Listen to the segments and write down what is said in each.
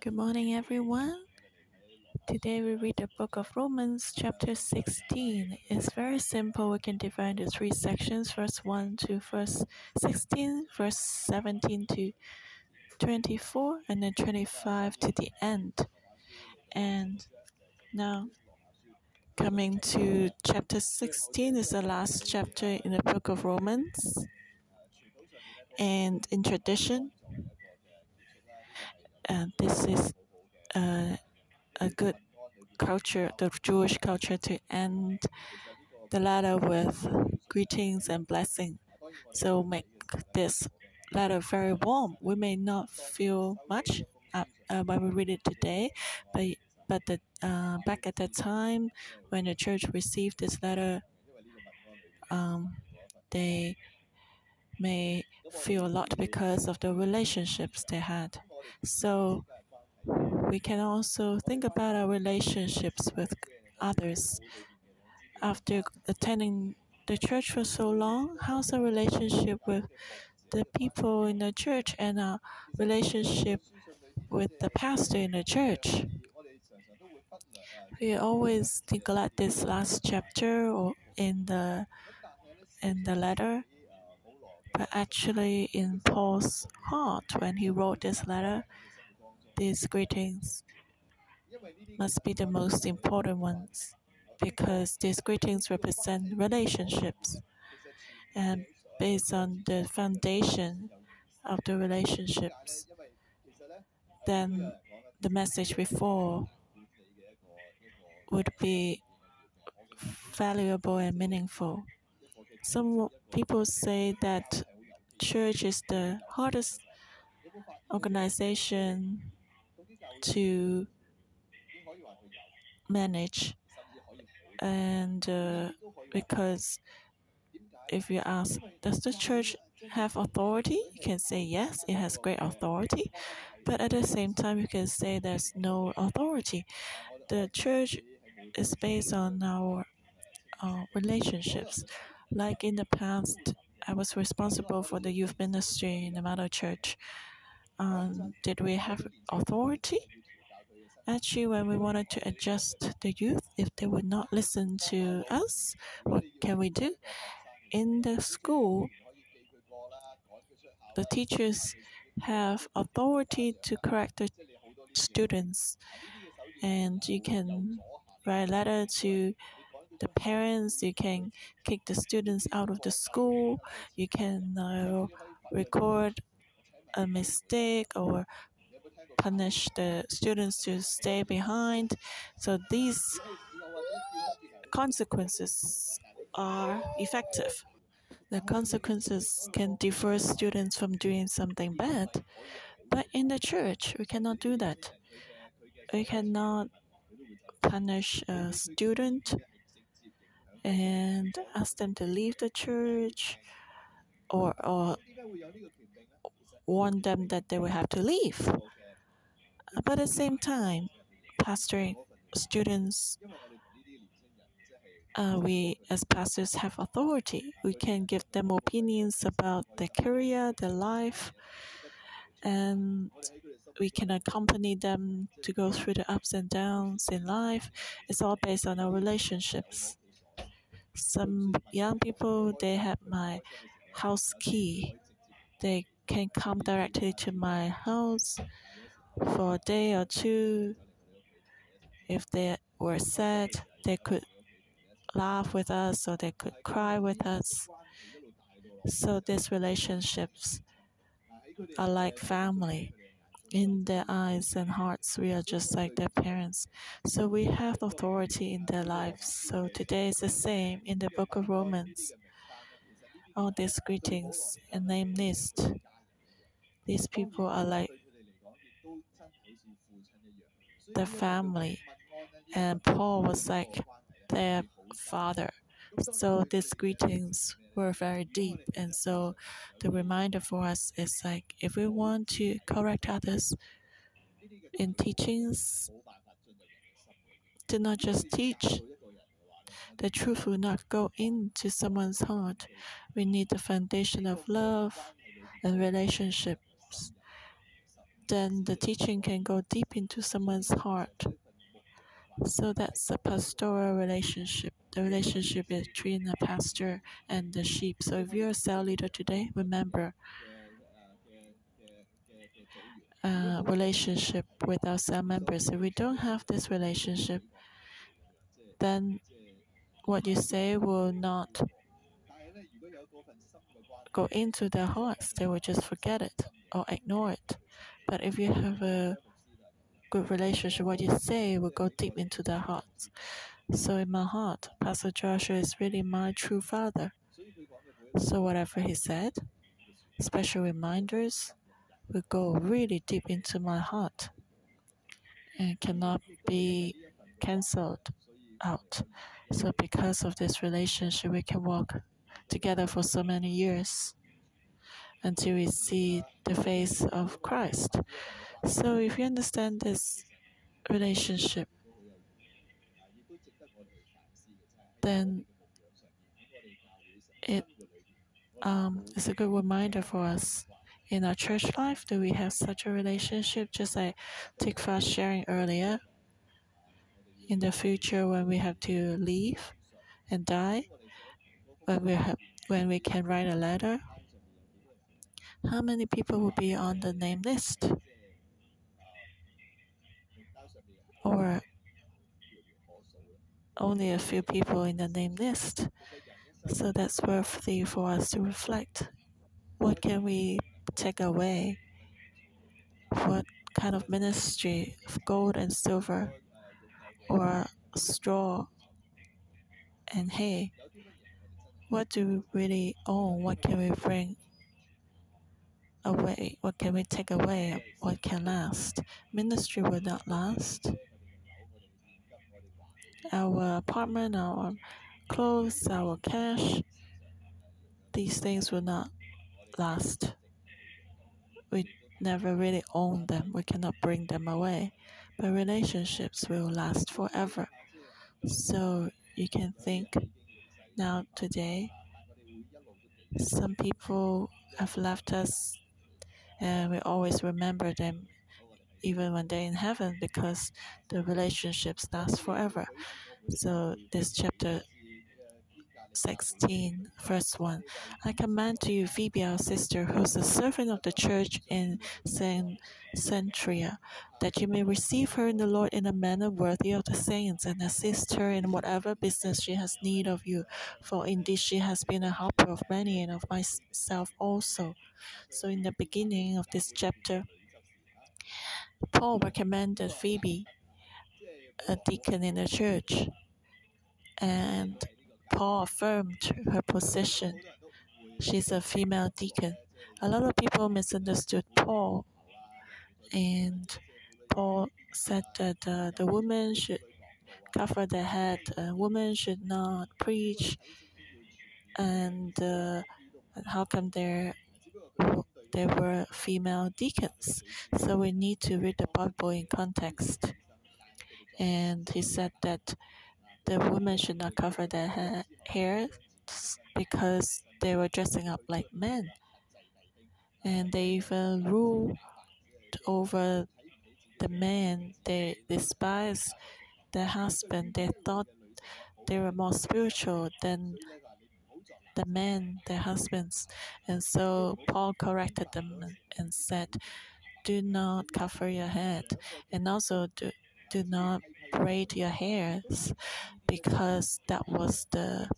Good morning, everyone. Today we read the book of Romans, chapter 16. It's very simple. We can divide into three sections verse 1 to verse 16, verse 17 to 24, and then 25 to the end. And now, coming to chapter 16 is the last chapter in the book of Romans. And in tradition, and this is a, a good culture, the Jewish culture, to end the letter with greetings and blessing. So make this letter very warm. We may not feel much uh, uh, when we read it today, but but the, uh, back at that time when the church received this letter, um, they may feel a lot because of the relationships they had. So we can also think about our relationships with others. After attending the church for so long, how's our relationship with the people in the church and our relationship with the pastor in the church? We always neglect this last chapter or in the in the letter. But actually in Paul's heart when he wrote this letter, these greetings must be the most important ones because these greetings represent relationships. And based on the foundation of the relationships, then the message before would be valuable and meaningful. Some people say that church is the hardest organization to manage. And uh, because if you ask, does the church have authority? You can say yes, it has great authority. But at the same time, you can say there's no authority. The church is based on our uh, relationships. Like in the past, I was responsible for the youth ministry in the mother church. Um, did we have authority? Actually, when we wanted to adjust the youth, if they would not listen to us, what can we do? In the school, the teachers have authority to correct the students, and you can write a letter to the parents. You can kick the students out of the school. You can uh, record a mistake or punish the students to stay behind. So these consequences are effective. The consequences can deter students from doing something bad, but in the church, we cannot do that. We cannot punish a student and ask them to leave the church or, or warn them that they will have to leave. But at the same time, pastoring students, uh, we as pastors have authority. We can give them opinions about their career, their life, and we can accompany them to go through the ups and downs in life. It's all based on our relationships. Some young people they have my house key. They can come directly to my house for a day or two. If they were sad, they could laugh with us or they could cry with us. So these relationships are like family. In their eyes and hearts, we are just like their parents. So we have authority in their lives. So today is the same in the book of Romans. All these greetings and name list. These people are like the family. And Paul was like their father. So these greetings were very deep. And so the reminder for us is like if we want to correct others in teachings, to not just teach, the truth will not go into someone's heart. We need the foundation of love and relationships then the teaching can go deep into someone's heart. So that's a pastoral relationship, the relationship between the pastor and the sheep. So if you're a cell leader today, remember uh, relationship with our cell members. If we don't have this relationship, then what you say will not go into their hearts. They will just forget it or ignore it. But if you have a good relationship, what you say will go deep into their hearts. So in my heart, Pastor Joshua is really my true father. So whatever he said, special reminders will go really deep into my heart and cannot be cancelled out. So because of this relationship, we can walk together for so many years until we see the face of Christ. So if you understand this relationship, then it um, is a good reminder for us in our church life. Do we have such a relationship? Just like Tikva sharing earlier. In the future, when we have to leave and die, when we have, when we can write a letter, how many people will be on the name list? Or only a few people in the name list. So that's worthy for us to reflect. What can we take away? What kind of ministry of gold and silver or straw and hay? What do we really own? What can we bring away? What can we take away? What can last? Ministry will not last. Our apartment, our clothes, our cash, these things will not last. We never really own them, we cannot bring them away. But relationships will last forever. So you can think now, today, some people have left us, and we always remember them even when they're in heaven because the relationships last forever. So, this chapter 16, verse 1 I command to you, Phoebe, our sister, who's a servant of the church in Cenchreae, that you may receive her in the Lord in a manner worthy of the saints, and assist her in whatever business she has need of you. For indeed she has been a helper of many and of myself also. So, in the beginning of this chapter, Paul recommended Phoebe, a deacon in the church, and Paul affirmed her position. She's a female deacon. A lot of people misunderstood Paul, and Paul said that uh, the woman should cover their head, a woman should not preach, and uh, how come there there were female deacons? So we need to read the Bible in context. And he said that the women should not cover their ha- hair because they were dressing up like men. And they even ruled over the men. They despised their husband. They thought they were more spiritual than the men, their husbands. And so Paul corrected them and said, Do not cover your head, and also do, do not braid your hairs because that was the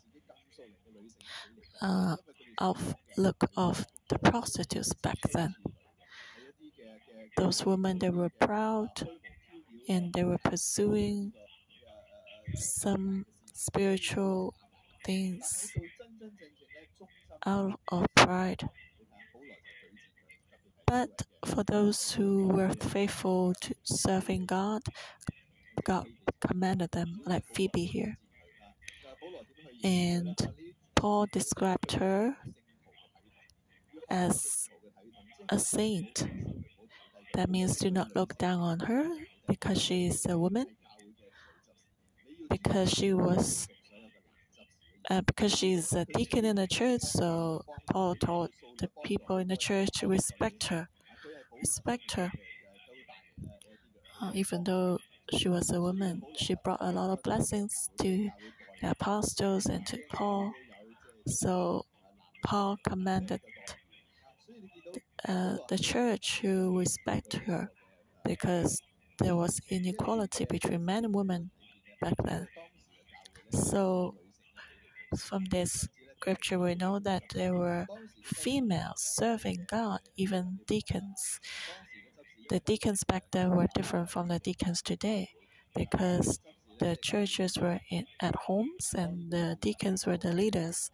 uh, outlook of the prostitutes back then. Those women, they were proud and they were pursuing some spiritual things out of pride. But for those who were faithful to serving God, God commanded them, like Phoebe here. And Paul described her as a saint. That means do not look down on her because she is a woman, because she was, uh, because she's a deacon in the church. So Paul told the people in the church to respect her, respect her. uh, even though she was a woman, she brought a lot of blessings to the apostles and to Paul. So Paul commanded uh, the church to respect her because there was inequality between men and women back then. So from this scripture, we know that there were females serving God, even deacons. The deacons back then were different from the deacons today because the churches were in, at homes and the deacons were the leaders.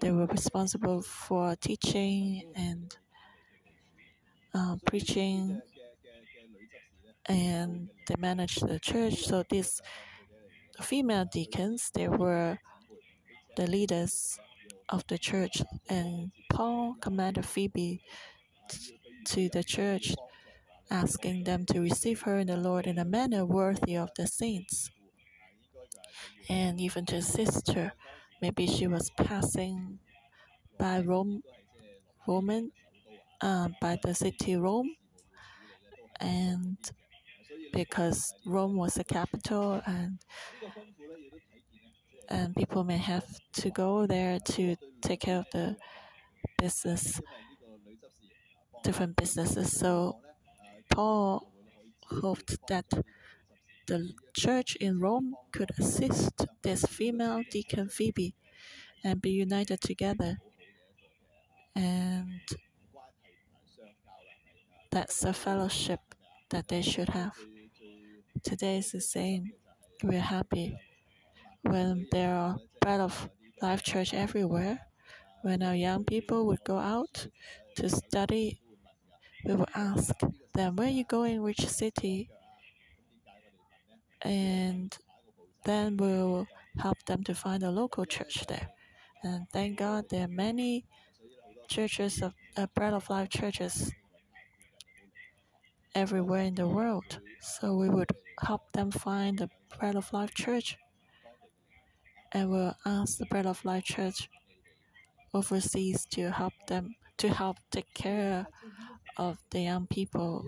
They were responsible for teaching and uh, preaching and they managed the church. So these female deacons, they were the leaders of the church. And Paul commanded Phoebe to the church, asking them to receive her in the Lord in a manner worthy of the saints. And even to assist her, maybe she was passing by Rome, Roman, uh, by the city Rome, and because Rome was the capital and and people may have to go there to take care of the business, different businesses. So Paul hoped that the church in Rome could assist this female deacon Phoebe and be united together. And that's a fellowship that they should have. Today is the same. We're happy when there are bread of life church everywhere. When our young people would go out to study, we would ask them, Where you going? Which city? And then we'll help them to find a local church there. And thank God there are many churches of uh, Bread of Life churches everywhere in the world. So we would help them find the Bread of Life Church. And we'll ask the Bread of Life Church overseas to help them to help take care of the young people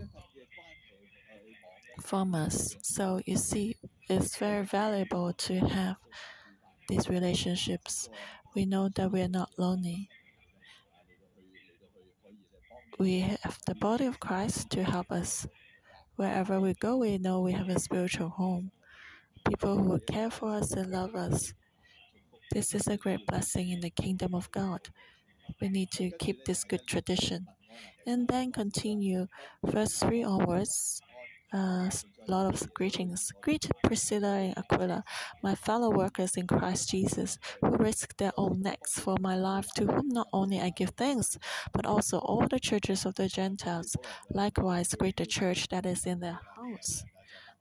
from us. So you see, it's very valuable to have these relationships. We know that we are not lonely. We have the body of Christ to help us. Wherever we go, we know we have a spiritual home. People who will care for us and love us. This is a great blessing in the kingdom of God. We need to keep this good tradition. And then continue first 3 onwards uh, a lot of greetings. Greet Priscilla and Aquila, my fellow workers in Christ Jesus, who risked their own necks for my life, to whom not only I give thanks, but also all the churches of the Gentiles. Likewise, greet the church that is in their house.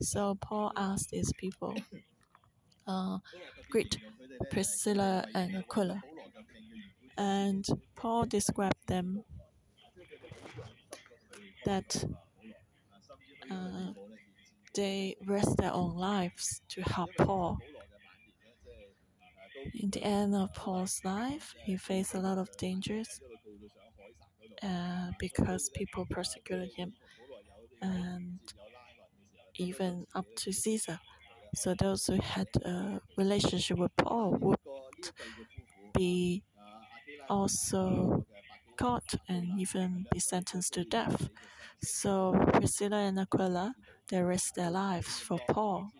So Paul asked these people, uh, greet Priscilla and Aquila. And Paul described them that uh, they risked their own lives to help Paul. In the end of Paul's life, he faced a lot of dangers uh, because people persecuted him, and even up to Caesar. So those who had a relationship with Paul would be also caught and even be sentenced to death. So Priscilla and Aquila, they risked their lives for Paul.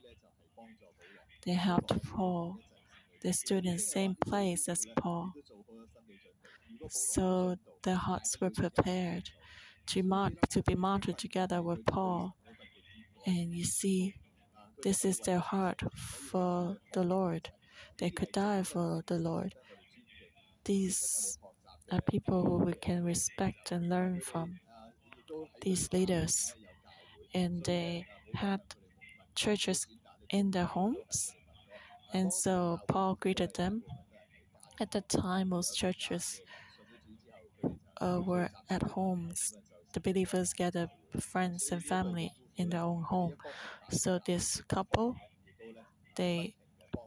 They helped Paul. They stood in the same place as Paul. So their hearts were prepared to, mark, to be martyred together with Paul. And you see, this is their heart for the Lord. They could die for the Lord. These are people who we can respect and learn from these leaders, and they had churches in their homes. And so Paul greeted them. At that time, most churches uh, were at homes. The believers gathered friends and family in their own home. So this couple, they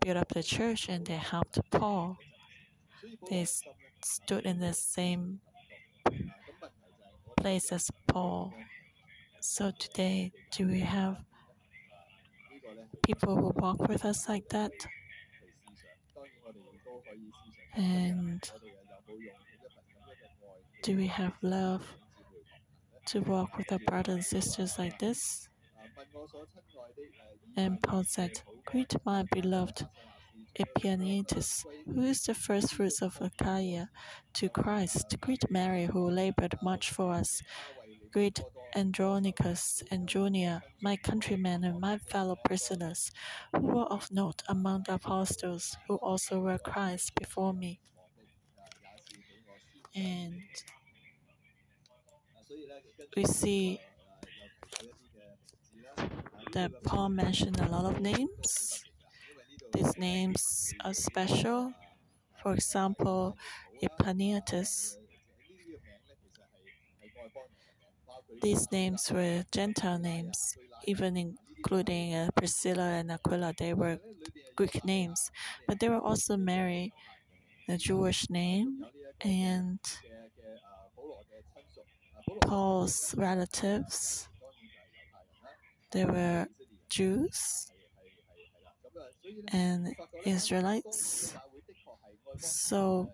built up the church and they helped Paul. They stood in the same place as Paul. So today, do we have people who walk with us like that. And do we have love to walk with our brothers and sisters like this? And Paul said, Greet my beloved Epaenetus, who is the first fruits of Achaia, to Christ. Greet Mary, who labored much for us. Greet Andronicus and Junia, my countrymen and my fellow prisoners, who were of note among the apostles, who also were Christ before me. And we see that Paul mentioned a lot of names. These names are special. For example, Epaenetus. These names were Gentile names, even including uh, Priscilla and Aquila. They were Greek names, but they were also Mary, a Jewish name, and Paul's relatives. They were Jews and Israelites. So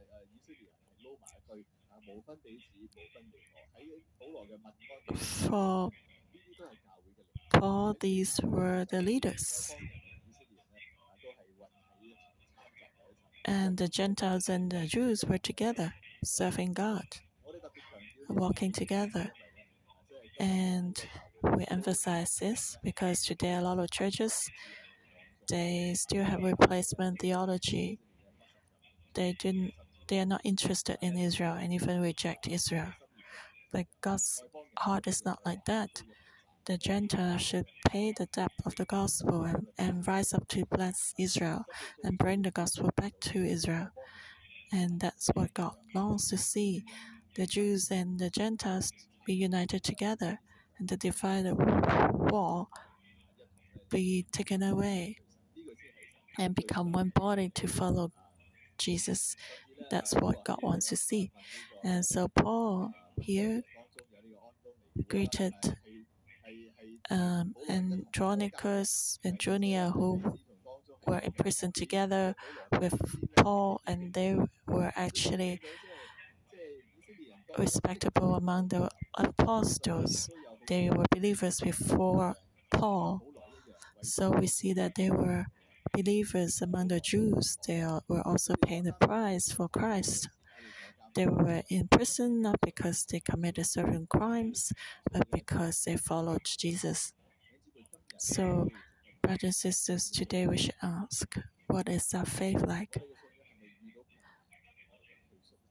for Paul, these were the leaders. And the Gentiles and the Jews were together, serving God, walking together. And we emphasize this because today a lot of churches they still have replacement theology. They didn't they are not interested in Israel and even reject Israel. But God's heart is not like that. The Gentiles should pay the debt of the gospel and, and rise up to bless Israel and bring the gospel back to Israel. And that's what God longs to see the Jews and the Gentiles be united together and the divided wall be taken away and become one body to follow Jesus. That's what God wants to see. And so Paul here greeted um, Andronicus and Junia, who were in prison together with Paul, and they were actually respectable among the apostles. They were believers before Paul. So we see that they were believers among the Jews. They were also paying the price for Christ. They were in prison not because they committed certain crimes, but because they followed Jesus. So, brothers and sisters, today we should ask what is our faith like?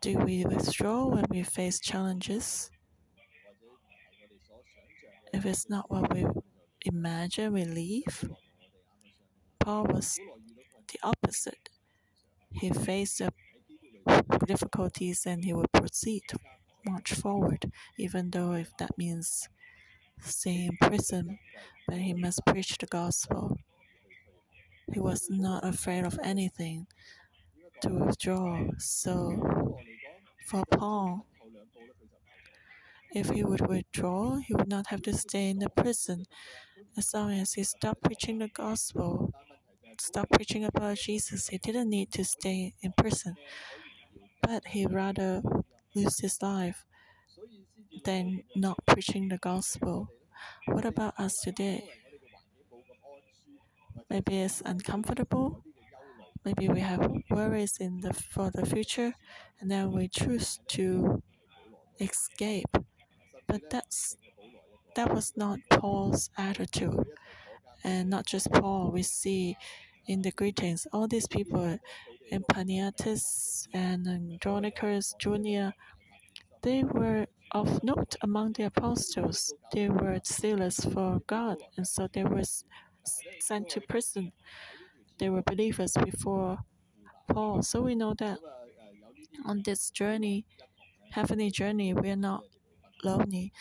Do we withdraw when we face challenges? If it's not what we imagine, we leave. Paul was the opposite. He faced the difficulties and he would proceed, march forward, even though if that means stay in prison, but he must preach the gospel. He was not afraid of anything to withdraw. So for Paul, if he would withdraw, he would not have to stay in the prison. As long as he stopped preaching the gospel, stopped preaching about Jesus, he didn't need to stay in prison but he rather lose his life than not preaching the gospel. What about us today? Maybe it's uncomfortable. Maybe we have worries in the for the future, and then we choose to escape. But that's that was not Paul's attitude, and not just Paul. We see in the greetings all these people Epaenetus and Andronicus Junia, they were of note among the apostles. They were zealous for God, and so they were sent to prison. They were believers before Paul. So we know that on this journey, heavenly journey, we are not lonely.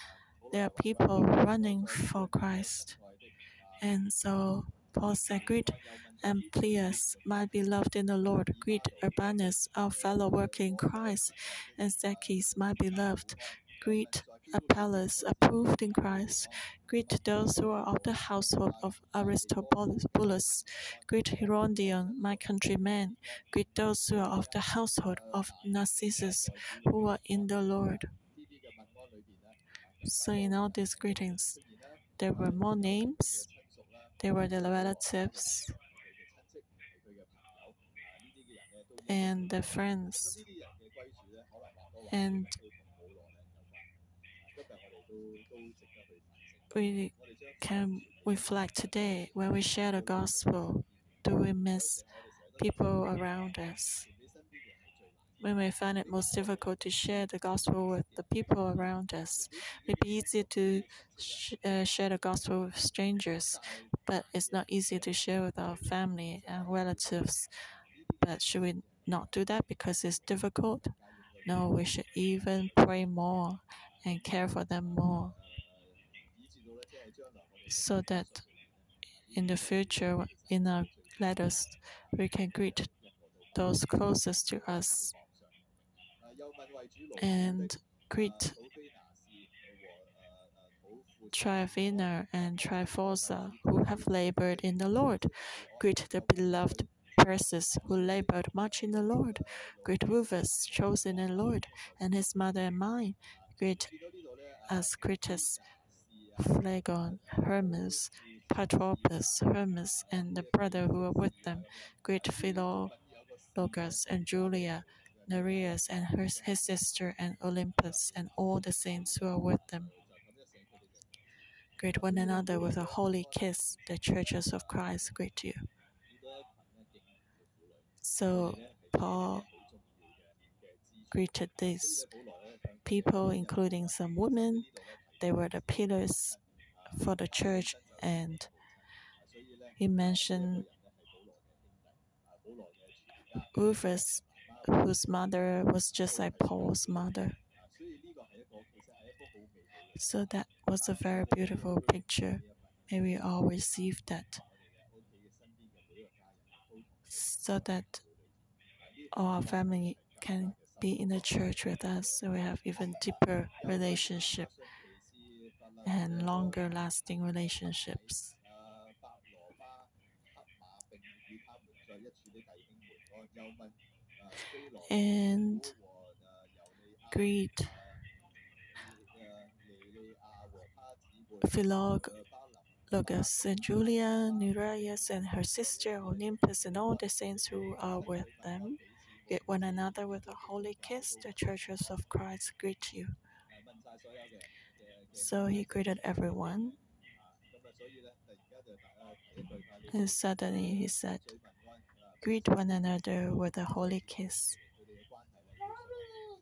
There are people running for Christ. And so Paul said, Greet Amplias, my beloved in the Lord. Greet Urbanus, our fellow worker in Christ. And Stachys, my beloved. Greet Apelles, approved in Christ. Greet those who are of the household of Aristobulus. Greet Herodion, my countryman. Greet those who are of the household of Narcissus, who are in the Lord. So, in all these greetings, there were more names, there were the relatives, and the friends. And we can reflect today when we share the gospel, do we miss people around us? We find it most difficult to share the gospel with the people around us, it may be easy to sh uh, share the gospel with strangers, but it's not easy to share with our family and relatives. But should we not do that because it's difficult? No, we should even pray more and care for them more so that in the future, in our letters, we can greet those closest to us and greet Tryphena and Tryphosa, who have labored in the Lord. Greet the beloved Persis, who labored much in the Lord. Greet Rufus, chosen in the Lord, and his mother and mine. Greet Asyncritus, Phlegon, Hermas, Patrobas, Hermes, and the brother who are with them. Greet Philologus and Julia, Nereus and her, his sister, and Olympas, and all the saints who are with them. Greet one another with a holy kiss. The churches of Christ greet you. So Paul greeted these people, including some women. They were the pillars for the church, and he mentioned Rufus, whose mother was just like Paul's mother. So that was a very beautiful picture. May we all receive that so that our family can be in the church with us so we have even deeper relationship and longer lasting relationships. And greet Philologus and Julia, Nereus and her sister Olympas, and all the saints who are with them. Greet one another with a holy kiss. The churches of Christ greet you. So he greeted everyone. And suddenly he said, Greet one another with a holy kiss.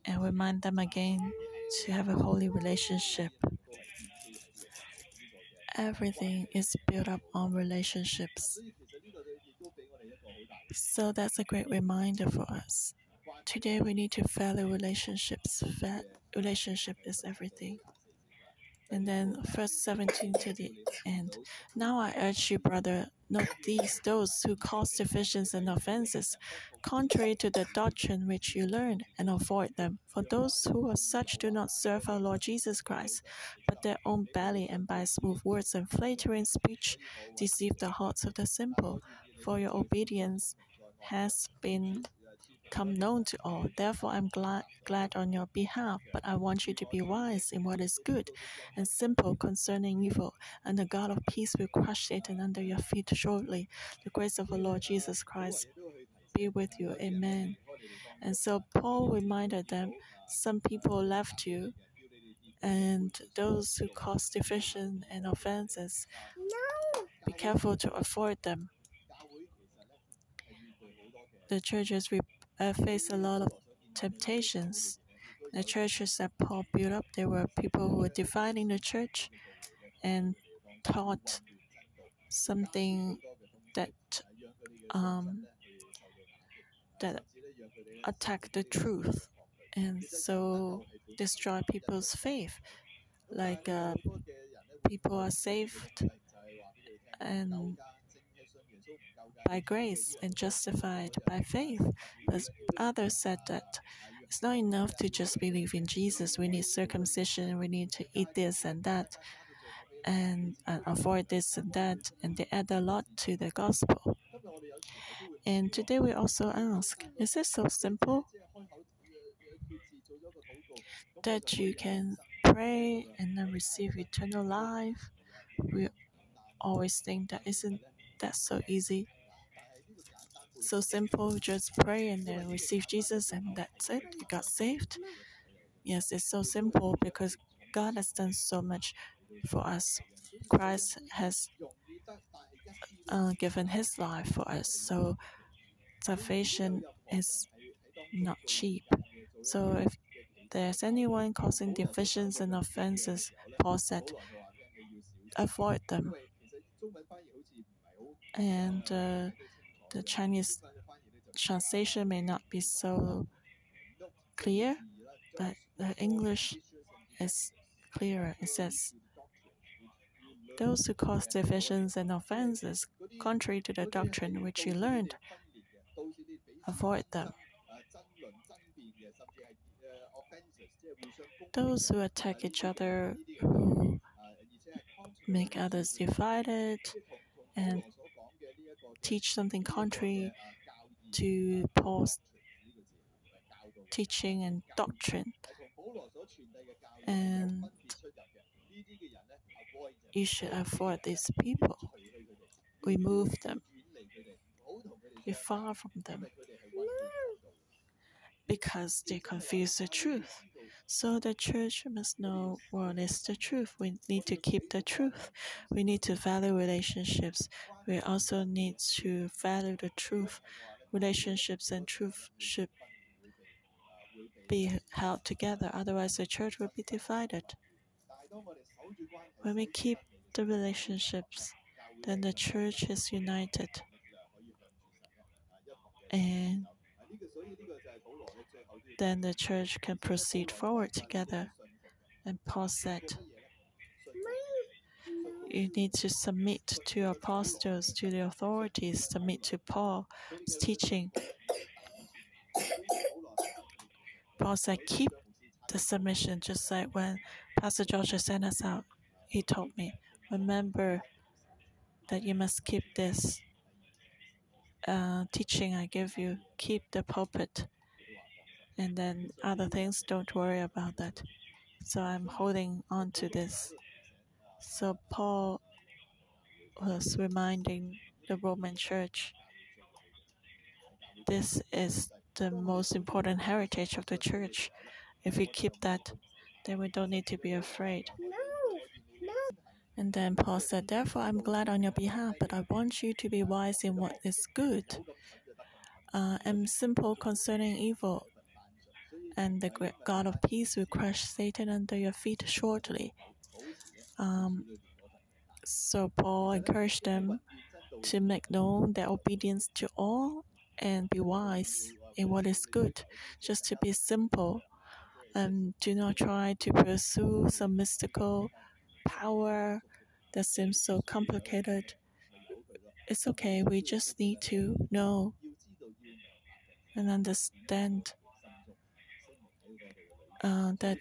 And remind them again to have a holy relationship. Everything is built up on relationships. So that's a great reminder for us. Today we need to value relationships. relationship is everything. And then verse 17 to the end. Now I urge you, brother, not these those who cause divisions and offenses, contrary to the doctrine which you learned, and avoid them. For those who are such do not serve our Lord Jesus Christ, but their own belly, and by smooth words and flattering speech deceive the hearts of the simple. For your obedience has been come known to all. Therefore, I'm glad, glad on your behalf, but I want you to be wise in what is good and simple concerning evil, and the God of peace will crush Satan under your feet shortly. The grace of the Lord Jesus Christ be with you. Amen. And so Paul reminded them some people left you, and those who cause division and offenses, be careful to avoid them. The churches uh, faced a lot of temptations. The churches that Paul built up, there were people who were dividing the church and taught something that um, that attacked the truth and so destroy people's faith. Like uh, people are saved and by grace and justified by faith. But others said that It's not enough to just believe in Jesus. We need circumcision. We need to eat this and that, and, avoid this and that. And they add a lot to the gospel. And today we also ask Is it so simple that you can pray and then receive eternal life? We always think that isn't that so easy? So simple, just pray and then receive Jesus, and that's it. You got saved. Yes, it's so simple because God has done so much for us. Christ has uh, given his life for us. So salvation is not cheap. So if there's anyone causing divisions and offenses, Paul said, avoid them. And uh, the Chinese translation may not be so clear, but the English is clearer. It says, Those who cause divisions and offenses contrary to the doctrine which you learned, avoid them. Those who attack each other, who make others divided, and teach something contrary to Paul's teaching and doctrine. And you should avoid these people. Remove them. Be far from them. Because they confuse the truth. So the church must know what is the truth. We need to keep the truth. We need to value relationships. We also need to value the truth. Relationships and truth should be held together, otherwise, the church will be divided. When we keep the relationships, then the church is united. And then the church can proceed forward together. And Paul said, You need to submit to your apostles, to the authorities, submit to Paul's teaching. Paul said, Keep the submission, just like when Pastor George sent us out. He told me, Remember that you must keep this uh, teaching I give you, keep the pulpit and then other things, don't worry about that. So I'm holding on to this. So Paul was reminding the Roman church this is the most important heritage of the church. If we keep that, then we don't need to be afraid. And then Paul said, Therefore, I'm glad on your behalf, but I want you to be wise in what is good uh, and simple concerning evil and the great God of peace will crush Satan under your feet shortly. Um, so Paul encouraged them to make known their obedience to all and be wise in what is good, just to be simple and do not try to pursue some mystical power that seems so complicated. It's okay, we just need to know and understand uh, that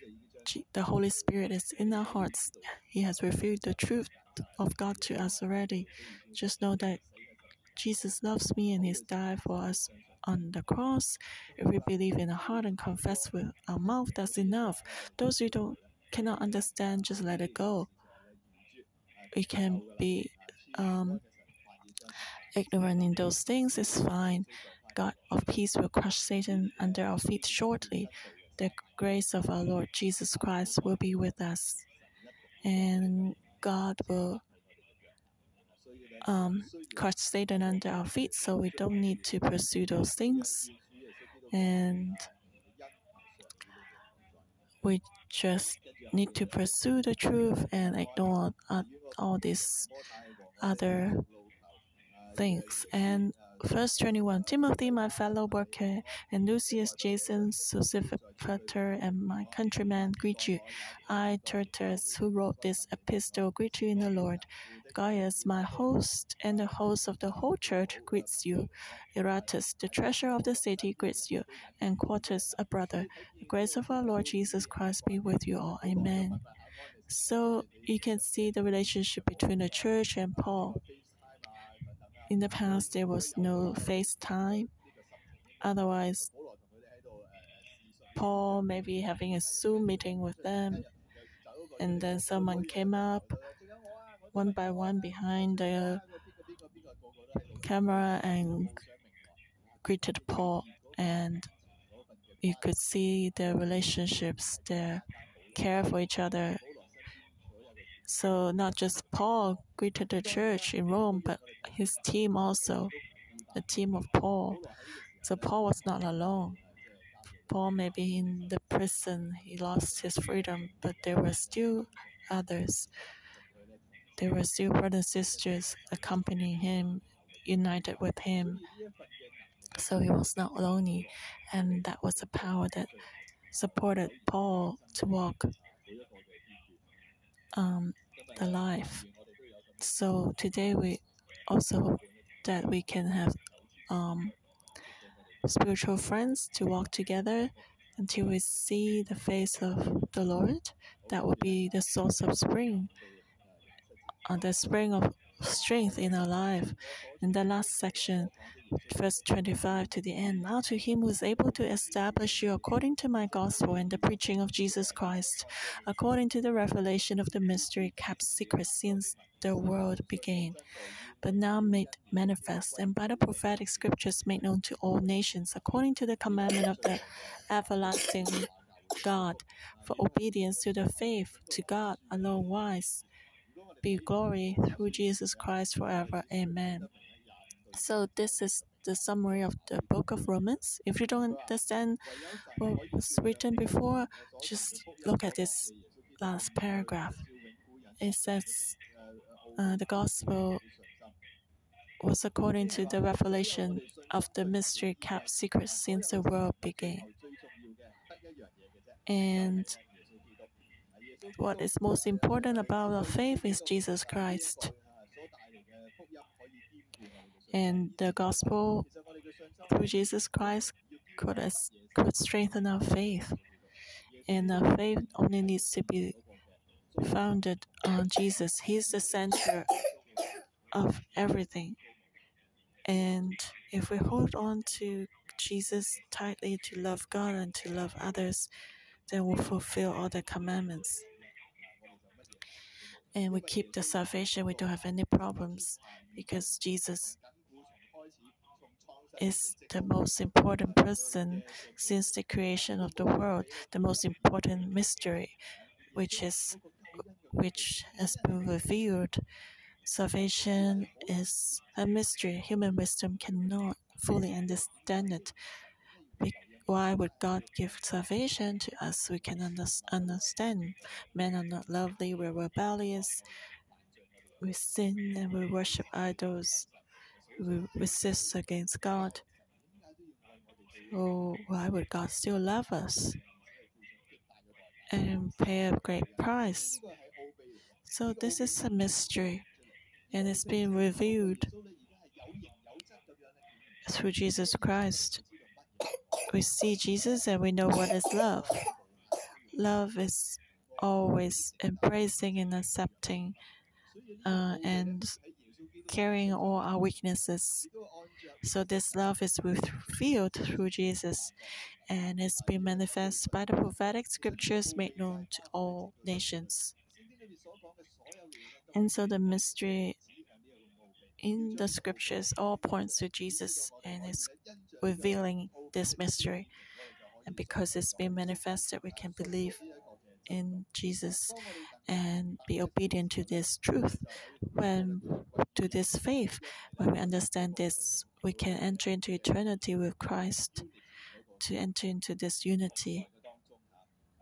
the Holy Spirit is in our hearts. He has revealed the truth of God to us already. Just know that Jesus loves me and He's died for us on the cross. If we believe in our heart and confess with our mouth, that's enough. Those who don't cannot understand, just let it go. We can be um, ignorant in those things. It's fine. God of peace will crush Satan under our feet shortly the grace of our Lord Jesus Christ will be with us, and God will um, crush Satan under our feet, so we don't need to pursue those things, and we just need to pursue the truth and ignore all these other things. And Verse 21 Timothy, my fellow worker, and Lucius, Jason, Sosipater, and my countrymen greet you. I, Tertius, who wrote this epistle, greet you in the Lord. Gaius, my host, and the host of the whole church greets you. Erastus, the treasurer of the city, greets you, and Quartus, a brother. The grace of our Lord Jesus Christ be with you all. Amen. So you can see the relationship between the church and Paul. In the past, there was no FaceTime. Otherwise, Paul may be having a Zoom meeting with them, and then someone came up one by one behind the camera and greeted Paul, and you could see their relationships, their care for each other. So not just Paul greeted the church in Rome, but his team also, the team of Paul. So Paul was not alone. Paul may be in the prison, he lost his freedom, but there were still others. There were still brothers and sisters accompanying him, united with him. So he was not lonely, and that was the power that supported Paul to walk um, the life. So today we also hope that we can have um, spiritual friends to walk together until we see the face of the Lord. That will be the source of spring, uh, the spring of strength in our life. In the last section, verse 25 to the end. Now to him who is able to establish you according to my gospel and the preaching of Jesus Christ, according to the revelation of the mystery kept secret since the world began, but now made manifest, and by the prophetic scriptures made known to all nations, according to the commandment of the everlasting God, for obedience to the faith, to God alone wise, be glory through Jesus Christ forever. Amen. So this is the summary of the book of Romans. If you don't understand what was written before, just look at this last paragraph. It says uh, the gospel was according to the revelation of the mystery kept secret since the world began. And what is most important about our faith is Jesus Christ. And the gospel through Jesus Christ could, could strengthen our faith. And our faith only needs to be founded on Jesus. He's the center of everything. And if we hold on to Jesus tightly to love God and to love others, then we'll fulfill all the commandments. And we keep the salvation, we don't have any problems because Jesus is the most important person since the creation of the world, the most important mystery, which is which has been revealed. Salvation is a mystery. Human wisdom cannot fully understand it. Why would God give salvation to us? We can understand. Men are not lovely, we're rebellious, we sin and we worship idols we resist against God, oh, why would God still love us and pay a great price? So this is a mystery, and it's been revealed through Jesus Christ. We see Jesus and we know what is love. Love is always embracing and accepting uh, and carrying all our weaknesses. So this love is revealed through Jesus and it's been manifest by the prophetic scriptures made known to all nations. And so the mystery in the scriptures all points to Jesus and it's revealing this mystery. And because it's been manifested, we can believe in Jesus and be obedient to this truth. When to this faith, when we understand this, we can enter into eternity with Christ, to enter into this unity,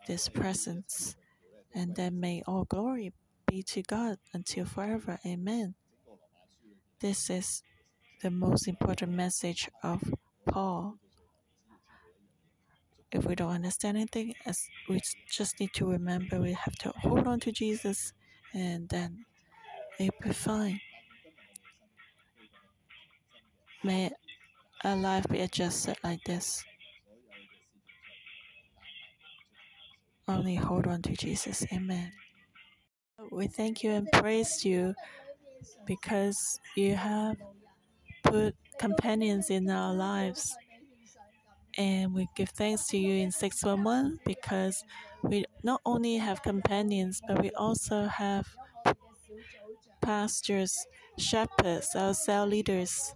this presence, and then may all glory be to God until forever. Amen. This is the most important message of Paul. If we don't understand anything, as we just need to remember we have to hold on to Jesus and then it will be fine. May our life be adjusted like this. Only hold on to Jesus. Amen. We thank you and praise you because you have put companions in our lives. And we give thanks to you in 611 because we not only have companions, but we also have pastors, shepherds, our cell leaders.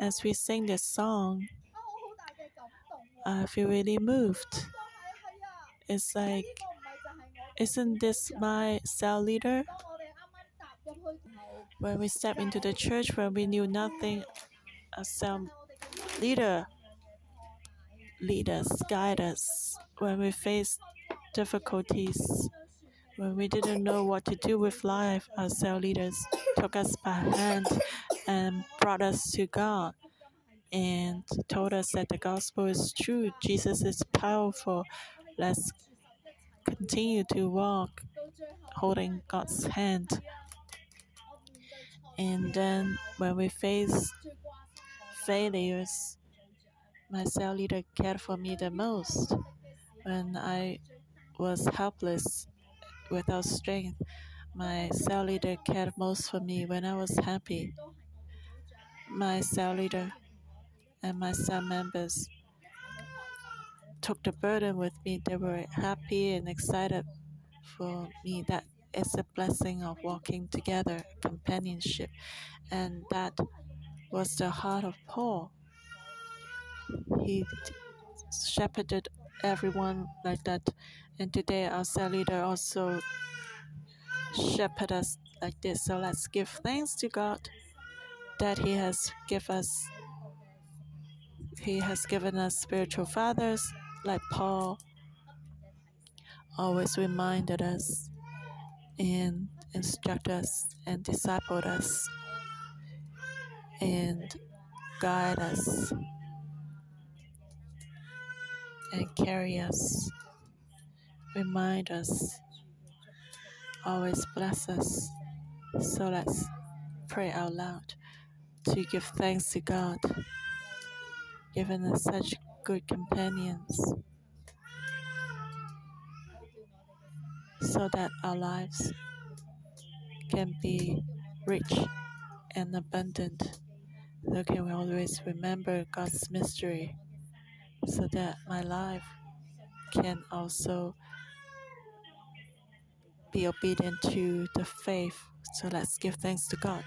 As we sing this song, I feel really moved. It's like, isn't this my cell leader? When we step into the church where we knew nothing, a cell leader lead us, guide us when we face difficulties. When we didn't know what to do with life, our cell leaders took us by hand and brought us to God and told us that the gospel is true. Jesus is powerful. Let's continue to walk holding God's hand. And then when we face failures, my cell leader cared for me the most. When I was helpless without strength, my cell leader cared most for me. When I was happy, my cell leader and my cell members took the burden with me. They were happy and excited for me. That is a blessing of walking together, companionship. And that was the heart of Paul. He shepherded everyone like that. And today our cell leader also shepherd us like this. So let's give thanks to God that He has given us He has given us spiritual fathers like Paul always reminded us and instructed us and discipled us and guide us and carry us, remind us, always bless us. So let's pray out loud to give thanks to God, given us such good companions, so that our lives can be rich and abundant. So can we always remember God's mystery so that my life can also be obedient to the faith. So let's give thanks to God.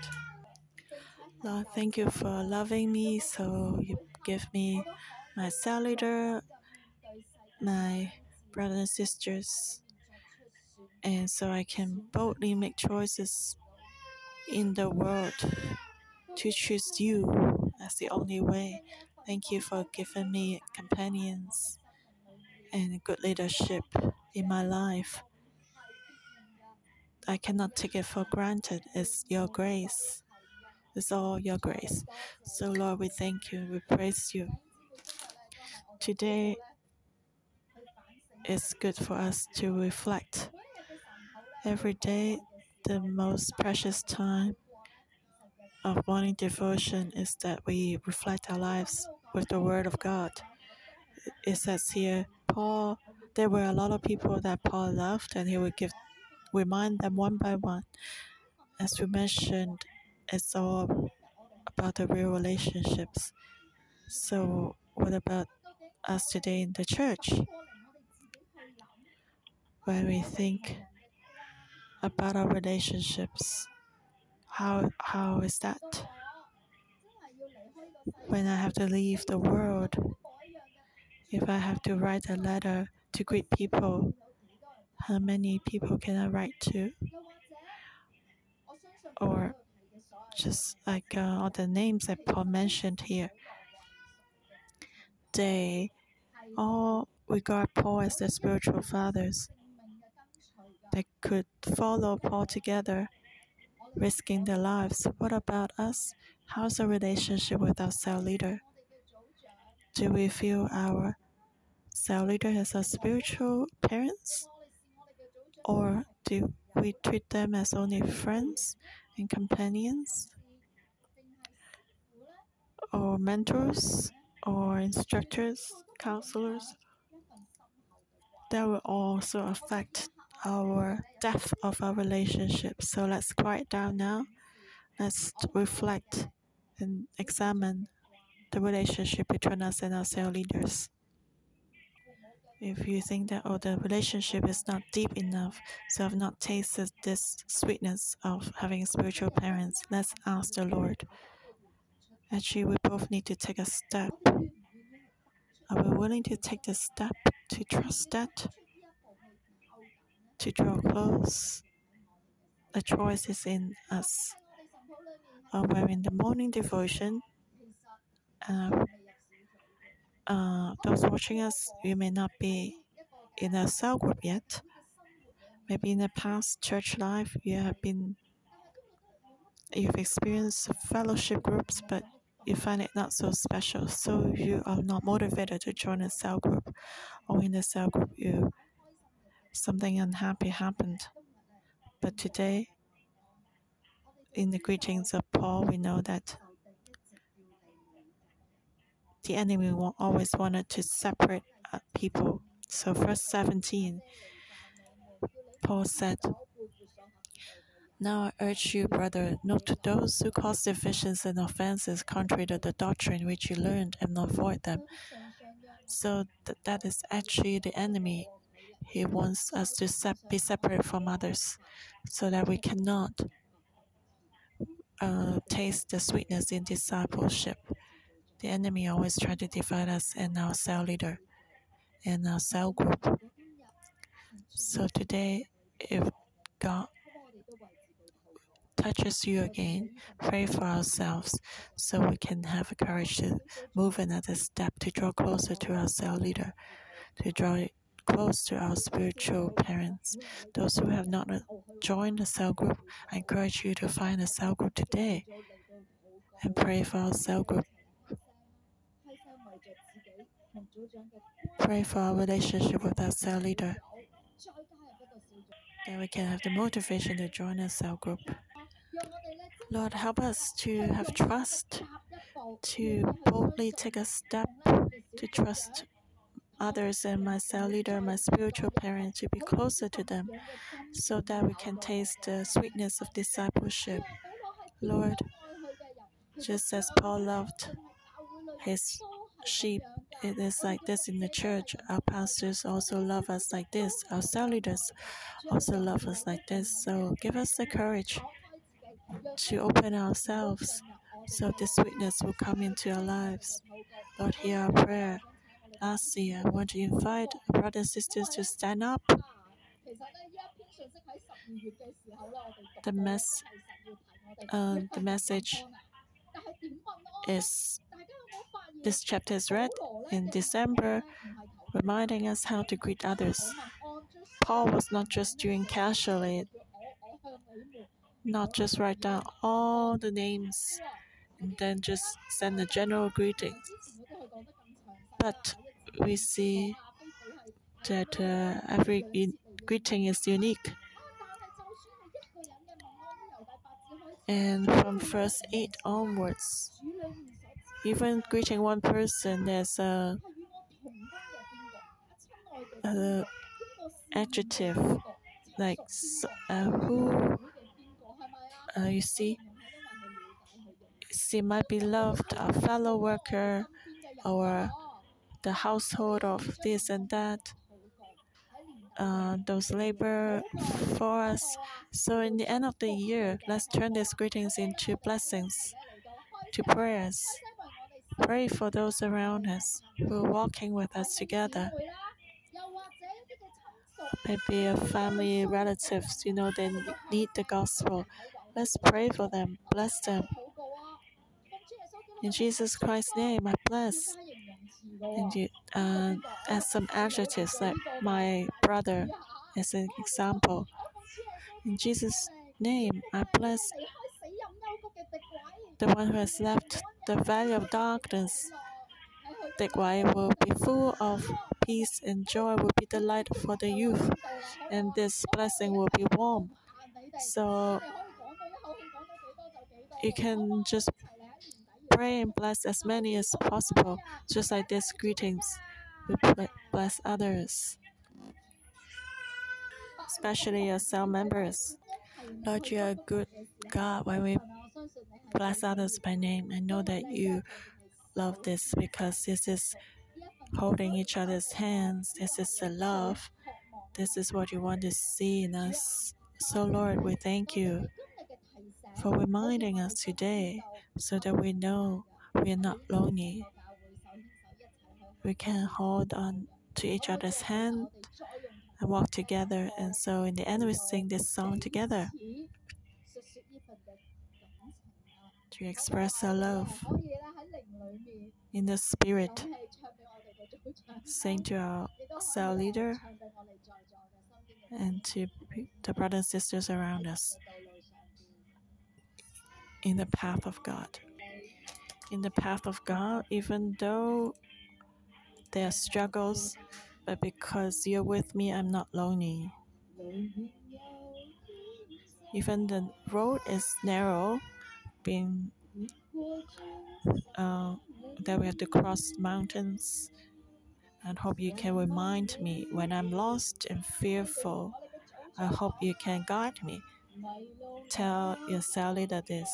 Lord, thank you for loving me. So you give me my cell leader, my brothers and sisters, and so I can boldly make choices in the world to choose you as the only way. Thank you for giving me companions and good leadership in my life. I cannot take it for granted. It's your grace. It's all your grace. So, Lord, we thank you. We praise you. Today is good for us to reflect. Every day, the most precious time of morning devotion is that we reflect our lives with the Word of God. It says here, Paul, there were a lot of people that Paul loved, and he would give, remind them one by one. As we mentioned, it's all about the real relationships. So, what about us today in the church? When we think about our relationships, how how is that? When I have to leave the world, if I have to write a letter to greet people, how many people can I write to? Or just like uh, all the names that Paul mentioned here, they all regard Paul as their spiritual fathers. They could follow Paul together risking their lives. What about us? How's our relationship with our cell leader? Do we feel our cell leader as our spiritual parents? Or do we treat them as only friends and companions? Or mentors? Or instructors? Counselors? That will also affect our depth of our relationship. So let's quiet down now. Let's reflect and examine the relationship between us and our cell leaders. If you think that oh the relationship is not deep enough, so I've not tasted this sweetness of having spiritual parents, let's ask the Lord. Actually, we both need to take a step. Are we willing to take the step to trust that? To draw close? The choice is in us. Uh, we're in the morning devotion. Uh, uh, those watching us, you may not be in a cell group yet. Maybe in the past church life, you have been, you've experienced fellowship groups, but you find it not so special. So you are not motivated to join a cell group, or in the cell group, you something unhappy happened. But today, in the greetings of Paul, we know that the enemy always wanted to separate uh, people. So, verse 17, Paul said, Now I urge you, brother, not to those who cause divisions and offenses contrary to the doctrine which you learned and avoid them. So, th- that is actually the enemy. He wants us to be separate from others so that we cannot uh, taste the sweetness in discipleship. The enemy always try to divide us and our cell leader and our cell group. So today, if God touches you again, pray for ourselves so we can have the courage to move another step to draw closer to our cell leader, to draw close to our spiritual parents. Those who have not uh, joined the cell group, I encourage you to find a cell group today and pray for our cell group Pray for our relationship with our cell leader. Then we can have the motivation to join a cell group. Lord, help us to have trust, to boldly take a step to trust others and my cell leader, my spiritual parents, to be closer to them so that we can taste the sweetness of discipleship. Lord, just as Paul loved his sheep. It is like this in the church. Our pastors also love us like this. Our cell leaders also love us like this. So give us the courage to open ourselves so the sweetness will come into our lives. Lord, hear our prayer. Lastly, I want to invite brothers and sisters to stand up. The mess, uh, the message is this chapter is read in December, reminding us how to greet others. Paul was not just doing casually, not just write down all the names and then just send a general greeting. But we see that uh, every greeting is unique. And from verse 8 onwards, even greeting one person, there's a, a adjective like uh, who uh, you see see my beloved a fellow worker or the household of this and that uh, those labor for us so in the end of the year let's turn these greetings into blessings to prayers Pray for those around us who are walking with us together. Maybe a family, relatives, you know, they need the gospel. Let's pray for them, bless them. In Jesus Christ's name, I bless. And you, uh, add some adjectives like my brother as an example. In Jesus' name, I bless the one who has left the valley of darkness. The Whye will be full of peace and joy, will be the light for the youth, and this blessing will be warm. So you can just pray and bless as many as possible, just like this greetings. We bless others, especially your cell members. Lord, you are a good God when we bless others by name. I know that you love this because this is holding each other's hands. This is the love. This is what you want to see in us. So, Lord, we thank you for reminding us today so that we know we are not lonely. We can hold on to each other's hand and walk together. And so, in the end, we sing this song together to express our love in the spirit. Sing to our cell leader and to the brothers and sisters around us in the path of God. In the path of God, even though there are struggles, but because you're with me, I'm not lonely. Even the road is narrow, being uh, that we have to cross mountains. And hope you can remind me when I'm lost and fearful. I hope you can guide me. Tell your cell leader this.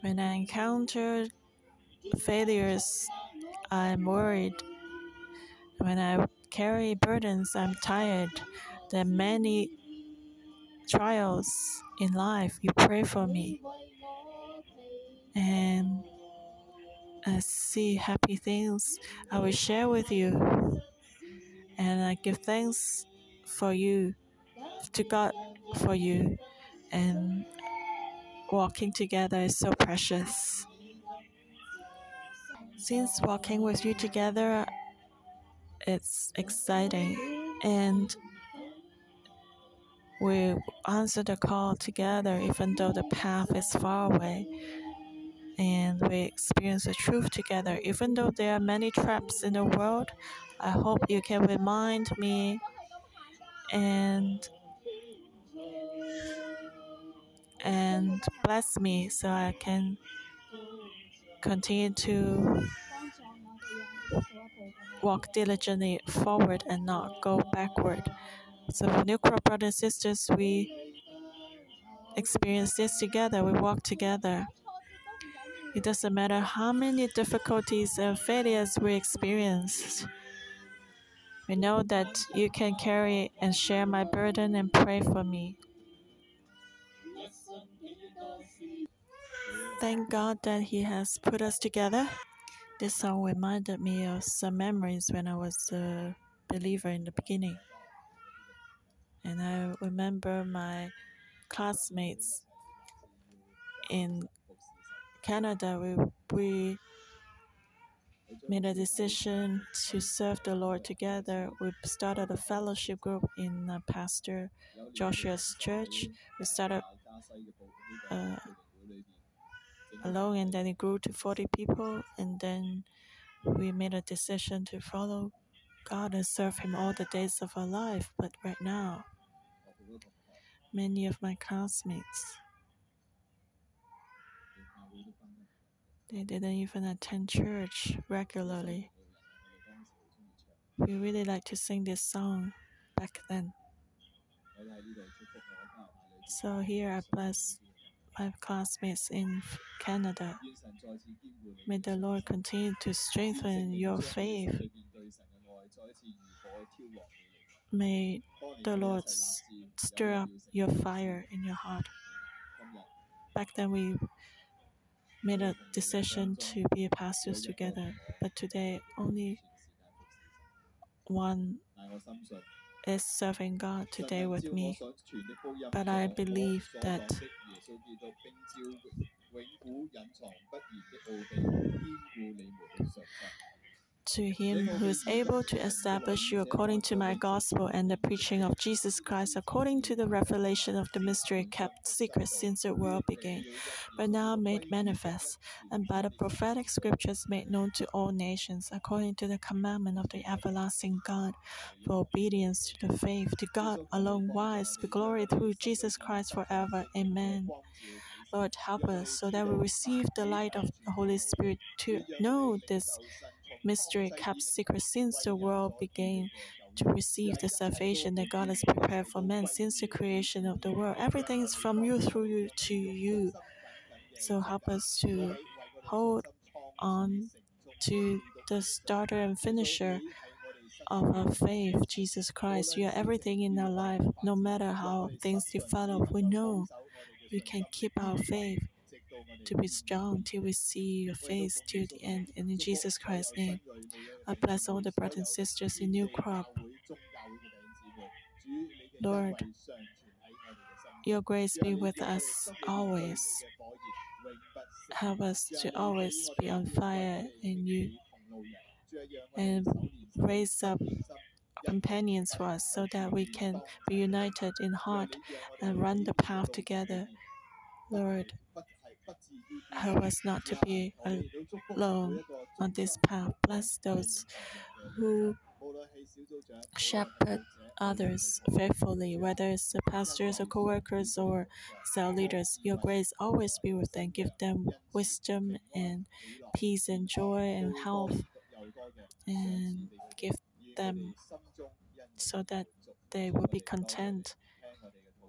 When I encounter failures, I'm worried. When I carry burdens, I'm tired. There are many trials in life. You pray for me. And I see happy things I will share with you. I give thanks for you, to God for you. And walking together is so precious. Since walking with you together, it's exciting. And we answer the call together, even though the path is far away. And we experience the truth together. Even though there are many traps in the world, I hope you can remind me and and bless me so I can continue to walk diligently forward and not go backward. So, New Crop brothers and sisters, we experience this together, we walk together. It doesn't matter how many difficulties and failures we experience. We know that you can carry and share my burden and pray for me. Thank God that He has put us together. This song reminded me of some memories when I was a believer in the beginning. And I remember my classmates in Canada, we, we made a decision to serve the Lord together. We started a fellowship group in uh, Pastor Joshua's church. We started uh, alone and then it grew to 40 people. And then we made a decision to follow God and serve Him all the days of our life. But right now, many of my classmates they didn't even attend church regularly. We really like to sing this song back then. So here I bless my classmates in Canada. May the Lord continue to strengthen your faith. May the Lord stir up your fire in your heart. Back then, we made a decision to be pastors together, but today only one is serving God today with me. But I believe that to him who is able to establish you according to my gospel and the preaching of Jesus Christ, according to the revelation of the mystery kept secret since the world began, but now made manifest, and by the prophetic scriptures made known to all nations, according to the commandment of the everlasting God, for obedience to the faith, to God alone wise, be glory through Jesus Christ forever. Amen. Lord, help us so that we receive the light of the Holy Spirit to know this mystery kept secret since the world began, to receive the salvation that God has prepared for men since the creation of the world. Everything is from you, through you, to you. So help us to hold on to the starter and finisher of our faith, Jesus Christ. You are everything in our life. No matter how things develop, we know we can keep our faith to be strong till we see your face till the end. And in Jesus Christ's name, I bless all the brothers and sisters in New Crop. Lord, your grace be with us always. Help us to always be on fire in you and raise up companions for us so that we can be united in heart and run the path together. Lord, help us not to be alone on this path. Bless those who shepherd others faithfully, whether it's the pastors or co-workers or cell leaders. Your grace always be with them. Give them wisdom and peace and joy and health, and give them so that they will be content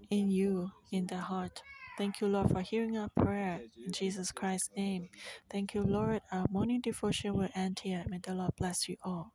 in you, in their heart. Thank you, Lord, for hearing our prayer in Jesus Christ's name. Thank you, Lord. Our morning devotion will end here. May the Lord bless you all.